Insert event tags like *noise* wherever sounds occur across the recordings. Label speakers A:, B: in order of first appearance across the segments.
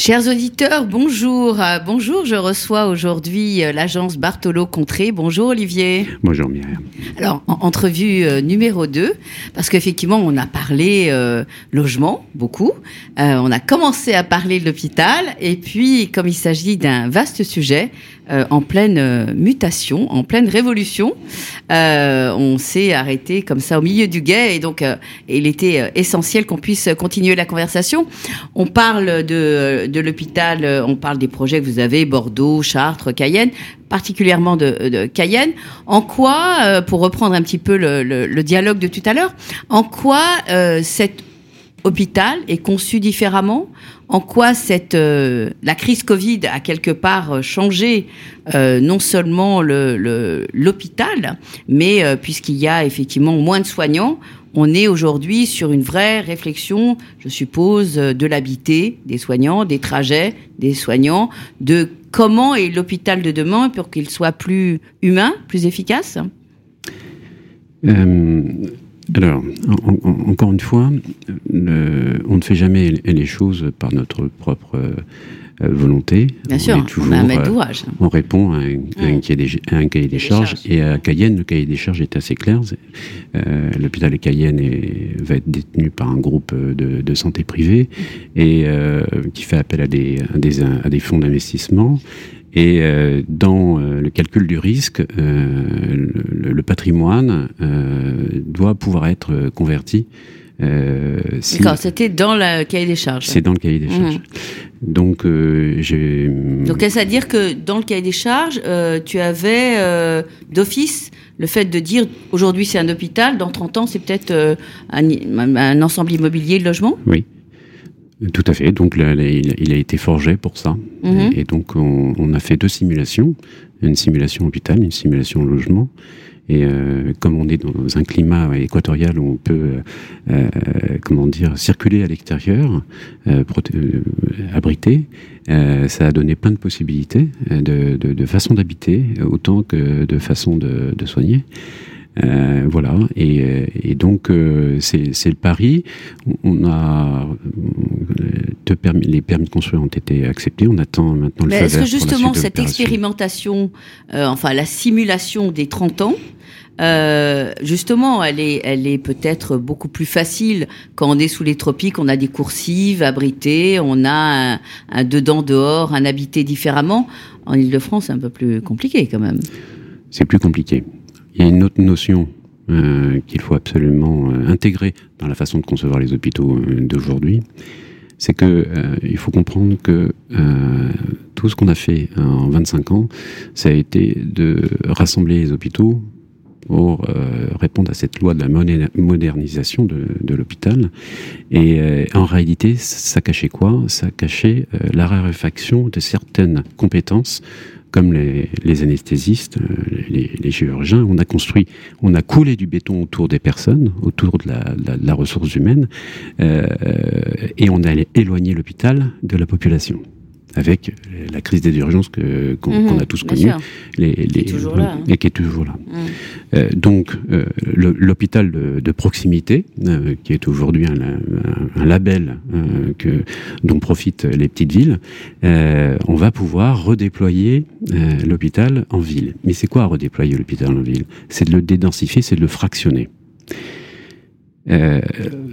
A: Chers auditeurs, bonjour. Euh, Bonjour, je reçois aujourd'hui euh, l'agence Bartolo Contré. Bonjour Olivier.
B: Bonjour Myriam.
A: Alors, en- entrevue euh, numéro 2, parce qu'effectivement, on a parlé euh, logement, beaucoup. Euh, on a commencé à parler de l'hôpital, et puis, comme il s'agit d'un vaste sujet, euh, en pleine euh, mutation, en pleine révolution, euh, on s'est arrêté comme ça au milieu du guet, et donc, il était essentiel qu'on puisse continuer la conversation. On parle de, de l'hôpital, on parle des projets que vous avez, Bordeaux, Chartres, Cayenne, particulièrement de, Cayenne. En quoi, pour reprendre un petit peu le, dialogue de tout à l'heure, en quoi cet hôpital est conçu différemment? En quoi cette euh, la crise Covid a quelque part euh, changé euh, non seulement le- le- l'hôpital, mais puisqu'il y a effectivement moins de soignants, on est aujourd'hui sur une vraie réflexion, je suppose, de l'habité des soignants, des trajets des soignants, de comment est l'hôpital de demain pour qu'il soit plus humain, plus efficace?
B: Alors, en- en- encore une fois, le- on ne fait jamais les choses par notre propre euh, volonté.
A: Bien
B: on
A: sûr,
B: est
A: on
B: toujours,
A: a un maître
B: euh, on répond à un, à un cahier des, à un cahier des charges.
A: charges.
B: Et à Cayenne, le cahier des charges est assez clair. Euh, L'hôpital de Cayenne est- va être détenu par un groupe de, de santé privée et euh, qui fait appel à des, à des, à des fonds d'investissement. Et euh, dans euh, le calcul du risque, euh, le, le patrimoine euh, doit pouvoir être converti. euh, si-
A: D'accord, c'était dans le cahier des charges.
B: c'est dans le cahier des charges. Donc, euh, j'ai.
A: Donc, est-ce à dire que dans le cahier des charges, euh, tu avais euh, d'office le fait de dire aujourd'hui c'est un hôpital, dans 30 ans c'est peut-être euh, un, un ensemble immobilier de logement?
B: Oui, tout à fait. Donc, là, il, a été forgé pour ça.
A: Mhm.
B: Et, donc, on, on a fait deux simulations une simulation hôpital, une simulation logement. Et euh, comme on est dans un climat équatorial où on peut, euh, comment dire, circuler à l'extérieur, euh, euh, abrité, euh, ça a donné plein de possibilités euh, de, de, de façon d'habiter autant que de façon de, de soigner. Euh, voilà, et, euh, et donc euh, c'est le pari. On a permis, les permis de construire ont été acceptés. On attend maintenant le
A: est-ce que justement cette expérimentation, euh, enfin la simulation des 30 ans, euh, justement, elle est, elle est peut-être beaucoup plus facile quand on est sous les tropiques, on a des coursives abritées, on a un, un dedans-dehors, un habité différemment. En Ile-de-France, c'est un peu plus compliqué quand même.
B: c'est plus compliqué. Il y a une autre notion euh, qu'il faut absolument euh, intégrer dans la façon de concevoir les hôpitaux euh, d'aujourd'hui, c'est que il faut comprendre que tout ce qu'on a fait en 25 ans, ça a été de rassembler les hôpitaux pour répondre à cette loi de la modernisation de, l'hôpital. Et en réalité, ça cachait quoi? Ça cachait la raréfaction de certaines compétences comme les, anesthésistes, euh, les, chirurgiens, on a construit, on a coulé du béton autour des personnes, autour de la, la- de la ressource humaine, euh, et on a éloigné l'hôpital de la population. Avec la crise des urgences que- qu'on
A: Mhm,
B: qu'on a tous connue, les, les-
A: toujours là, hein.
B: et qui est toujours là.
A: Mm.
B: Euh, donc, euh, le- l'hôpital de, de proximité, euh, qui est aujourd'hui un, un- un label que, dont profitent les petites villes, on va pouvoir redéployer l'hôpital en ville. Mais c'est quoi redéployer l'hôpital en ville? C'est de le dédensifier, c'est de le fractionner. Euh,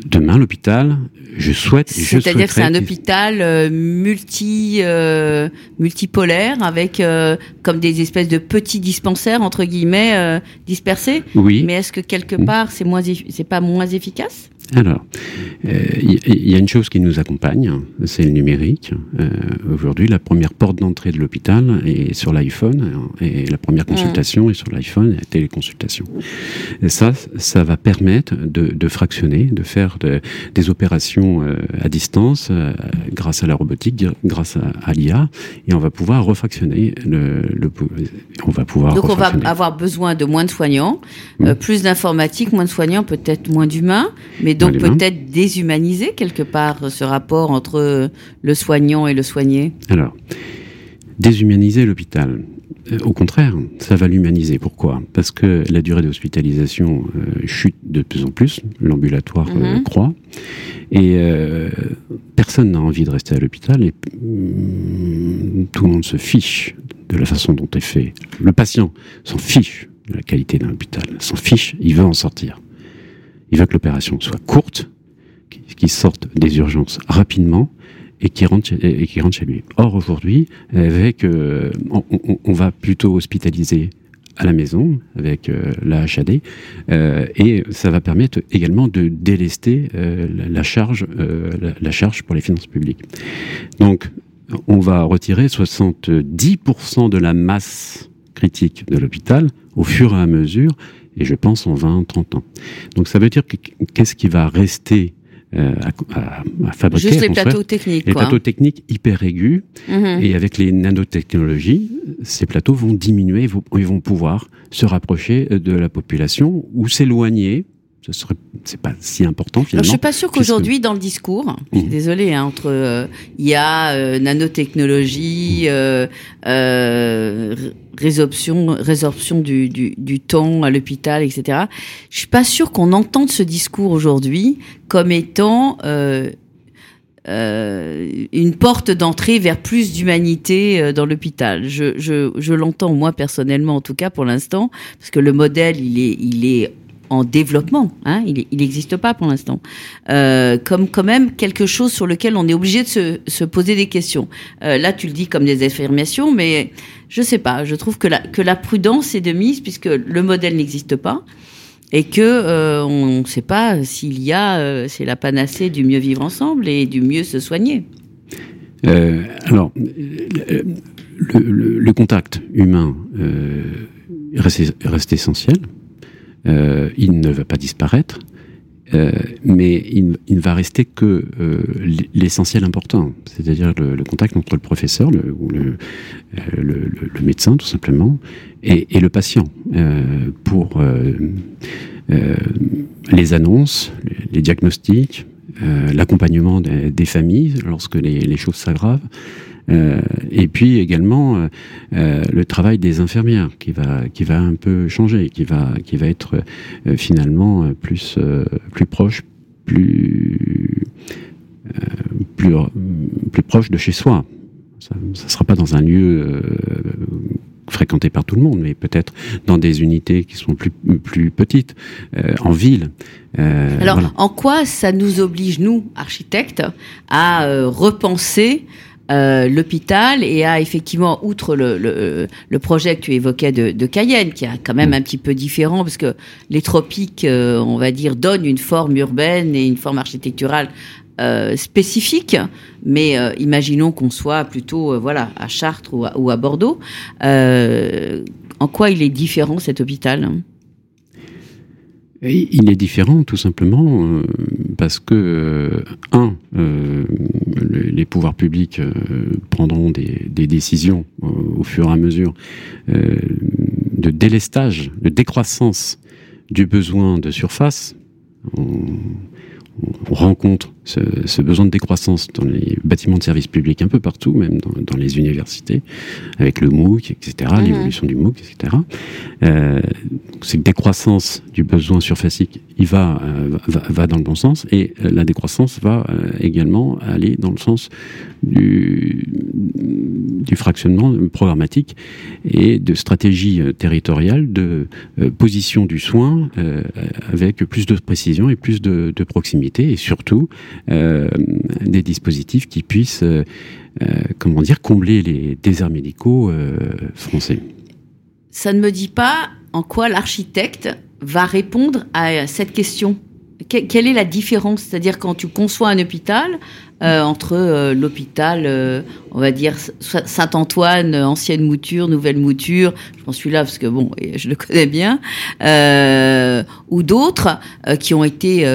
B: demain, l'hôpital, je souhaite.
A: C'est-à-dire que c'est un hôpital euh, multi euh, multipolaire avec euh, comme des espèces de petits dispensaires entre guillemets euh, dispersés.
B: Oui.
A: Mais est-ce que quelque part c'est moins c'est pas moins efficace?
B: Alors, euh, il il y, a une chose qui nous accompagne, c'est le numérique. Euh, Aujourd'hui, la première porte d'entrée de l'hôpital est sur l'iPhone, et la première consultation est sur l'iPhone et la téléconsultation. Et ça, ça va permettre de, de fractionner, de faire de- des opérations euh, à distance euh, grâce à la robotique, gr- grâce à, à l'IA, et on va pouvoir refractionner le, le on va pouvoir
A: Donc on va avoir besoin de moins de soignants,
B: Mm.
A: euh, plus d'informatique, moins de soignants, peut-être moins d'humains, mais Mais donc peut-être déshumaniser quelque part ce rapport entre le soignant et le soigné
B: Alors, déshumaniser l'hôpital. Euh, au contraire, ça va l'humaniser. Pourquoi? Parce que la durée d'hospitalisation euh, chute de plus en plus, l'ambulatoire euh, mhm. croît, et personne n'a envie de rester à l'hôpital, et mm, tout le monde se fiche de la façon dont est fait. Le patient s'en fiche de la qualité d'un hôpital, s'en fiche, il veut en sortir. Il veut que l'opération soit courte, qu'il sorte des urgences rapidement, et qui rentre chez, et rentre chez lui. Or aujourd'hui, avec, euh, on, va plutôt hospitaliser à la maison avec euh, la HAD euh, et ça va permettre également de délester la, charge, la, charge pour les finances publiques. Donc, on va retirer 70% de la masse critique de l'hôpital au fur et à mesure, et je pense en 20-30 ans. Donc ça veut dire qu'est-ce qui va rester euh, à, à, fabriquer.
A: Juste les plateaux techniques.
B: Les plateaux techniques hyper aigus. Mhm. Et avec les nanotechnologies, ces plateaux vont diminuer, ils vont pouvoir se rapprocher de la population ou s'éloigner ce serait c'est pas si important finalement.
A: je suis pas sûr qu'aujourd'hui dans le discours, je suis mmh. désolée, hein, entre euh, il y a euh, nanotechnologie, résorption, résorption du, du, temps à l'hôpital, etc. Je suis pas sûr qu'on entende ce discours aujourd'hui comme étant euh, une porte d'entrée vers plus d'humanité dans l'hôpital. Je, je, je l'entends moi personnellement en tout cas pour l'instant parce que le modèle il est il est en développement, hein, il n'existe pas pour l'instant, euh, comme quand même quelque chose sur lequel on est obligé de se, se poser des questions. Euh, là, tu le dis comme des affirmations, mais je sais pas. Je trouve que la, prudence est de mise puisque le modèle n'existe pas et que euh, on ne sait pas s'il y a, c'est la panacée du mieux vivre ensemble et du mieux se soigner.
B: Alors, le, contact humain reste essentiel. Euh, il ne va pas disparaître, euh, mais il, ne va rester que euh, l'essentiel important, c'est-à-dire le, contact entre le professeur le, ou le, médecin tout simplement et, le patient pour les annonces, les, diagnostics, l'accompagnement des, familles lorsque les choses s'aggravent. Euh, et puis également euh, euh, le travail des infirmières qui va qui va un peu changer, qui va qui va être finalement plus plus proche, plus plus plus proche de chez soi. Ça ne sera pas dans un lieu fréquenté par tout le monde, mais peut-être dans des unités qui sont plus, plus petites, en ville.
A: Euh, Alors, en quoi ça nous oblige, nous, architectes, à repenser euh, l'hôpital et a effectivement, outre le, le, le, projet que tu évoquais de, de Cayenne, qui est quand même un petit peu différent, parce que les tropiques, euh, on va dire, donnent une forme urbaine et une forme architecturale euh, spécifique, mais euh, imaginons qu'on soit plutôt voilà à Chartres ou à, ou à Bordeaux. en quoi il est différent cet hôpital?
B: Il est différent tout simplement euh, parce que, euh, un, euh, les pouvoirs publics prendront des, décisions au fur et à mesure de délestage, de décroissance du besoin de surface. On, on rencontre ce, besoin de décroissance dans les bâtiments de services publics un peu partout, même dans, les universités, avec le MOOC, etc., mhm. l'évolution du MOOC, etc. Euh, cette décroissance du besoin surfacique, il va, euh, va, dans le bon sens, et euh, la décroissance va euh, également aller dans le sens du, du fractionnement programmatique et de stratégie territoriale de position du soin avec plus de précision et plus de, de proximité, et surtout des dispositifs qui puissent, comment dire, combler les déserts médicaux français.
A: Ça ne me dit pas en quoi l'architecte va répondre à cette question. quelle est la différence? C'est-à-dire quand tu conçois un hôpital, entre l'hôpital, on va dire Saint-Antoine, ancienne mouture, nouvelle mouture, je pense suis là parce que bon, *laughs* je le connais bien, ou d'autres qui ont été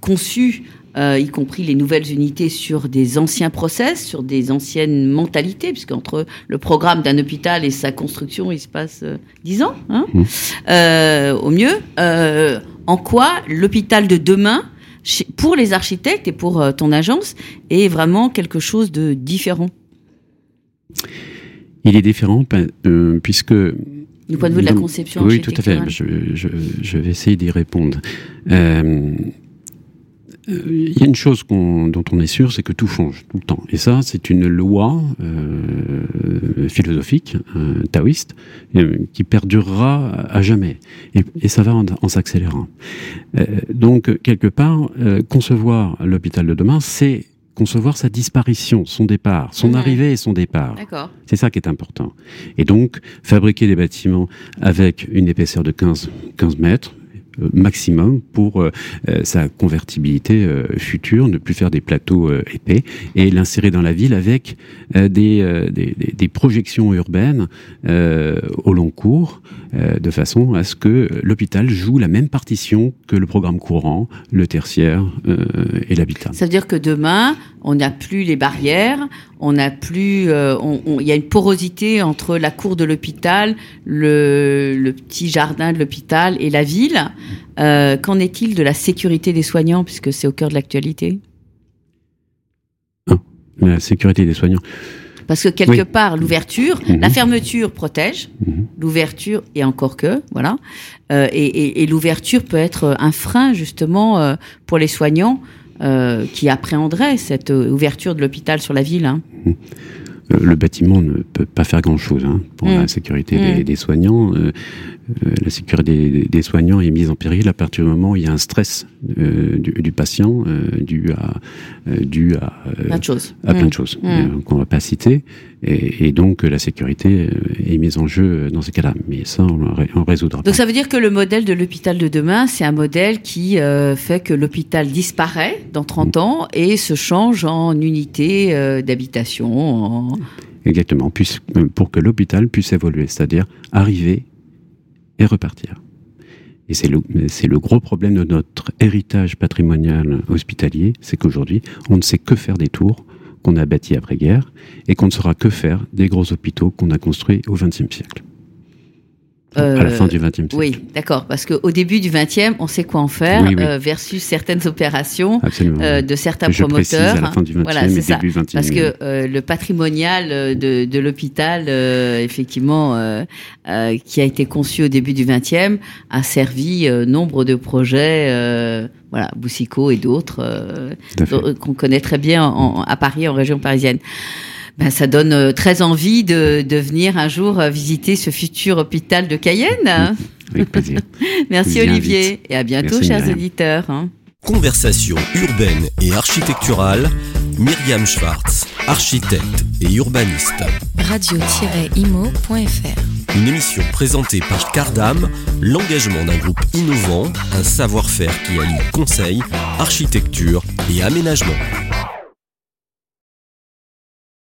A: conçus euh, y compris les nouvelles unités sur des anciens process, sur des anciennes mentalités, puisqu'entre le programme d'un hôpital et sa construction, il se passe euh, dix ans, hein, mmh. euh, au mieux. Euh, en quoi l'hôpital de demain pour les architectes et pour ton agence est vraiment quelque chose de différent?
B: Il est différent euh, puisque
A: du point de vue de la conception
B: Oui, tout à fait. Je, vais essayer d'y répondre. Euh, il y a une chose dont on est sûr, c'est que tout change tout le temps. Et ça, c'est une loi euh, philosophique, euh, taoïste, euh, qui perdurera à jamais. Et, ça va en, s'accélérant. donc, quelque part, concevoir l'hôpital de demain, c'est concevoir sa disparition, son départ, son arrivée et son départ. C'est ça qui est important. Et donc, fabriquer des bâtiments avec une épaisseur de 15, 15 mètres, euh, maximum pour euh, euh, sa convertibilité future, ne plus faire des plateaux épais et l'insérer dans la ville avec des, des, des, projections urbaines au long cours, de façon à ce que l'hôpital joue la même partition que le programme courant, le tertiaire et l'habitat.
A: Ça veut dire que demain, on n'a plus les barrières, on n'a plus, il y a une porosité entre la cour de l'hôpital, le, le, petit jardin de l'hôpital et la ville. Euh, qu'en est-il de la sécurité des soignants, puisque c'est au cœur de l'actualité?
B: La sécurité des soignants.
A: Parce que quelque part, l'ouverture, mhm. la fermeture protège, mhm. l'ouverture, et encore que, voilà, euh, et, l'ouverture peut être un frein justement euh, pour les soignants qui appréhenderaient cette ouverture de l'hôpital sur la ville. Hein. Mhm.
B: Le bâtiment ne peut pas faire grand-chose hein, pour la sécurité des, soignants. Euh, la sécurité des, soignants est mise en péril à partir du moment où il y a un stress euh, du, patient euh, dû à dû à
A: plein de choses,
B: à plein de mmh. choses qu'on va pas citer, et, donc la sécurité est mise en jeu dans ces cas-là. Mais ça, on, on résoudra.
A: Donc ça veut dire que le modèle de l'hôpital de demain, c'est un modèle qui fait que l'hôpital disparaît dans 30 mmh. ans et se change en unité d'habitation.
B: Exactement, pour que l'hôpital puisse évoluer, c'est-à-dire arriver et repartir. Et c'est le, le gros problème de notre héritage patrimonial hospitalier, c'est qu'aujourd'hui, on ne sait que faire des tours qu'on a bâtis après-guerre et qu'on ne saura que faire des gros hôpitaux qu'on a construits au XXe siècle à la fin du XXe siècle.
A: Oui, d'accord, parce qu'au début du XXe, on sait quoi en faire euh, versus certaines opérations euh, de certains
B: Je
A: promoteurs.
B: À la fin du XXe voilà, c'est ça.
A: Parce que euh, le patrimonial de, de l'hôpital, effectivement, qui a été conçu au début du XXe, a servi nombre de projets. voilà, Boussico et d'autres qu'on connaît très bien à Paris, en région parisienne ben, ça donne euh, très envie de, de venir un jour euh, visiter ce futur hôpital de Cayenne.
B: Avec plaisir. *laughs*
A: Merci Olivier et à bientôt chers éditeurs. Hein.
C: Conversation urbaine et architecturale, Myriam Schwartz, architecte et urbaniste.
D: Radio-imo.fr
C: Une émission présentée par Cardam, l'engagement d'un groupe innovant, un savoir-faire qui allie conseil, architecture et aménagement.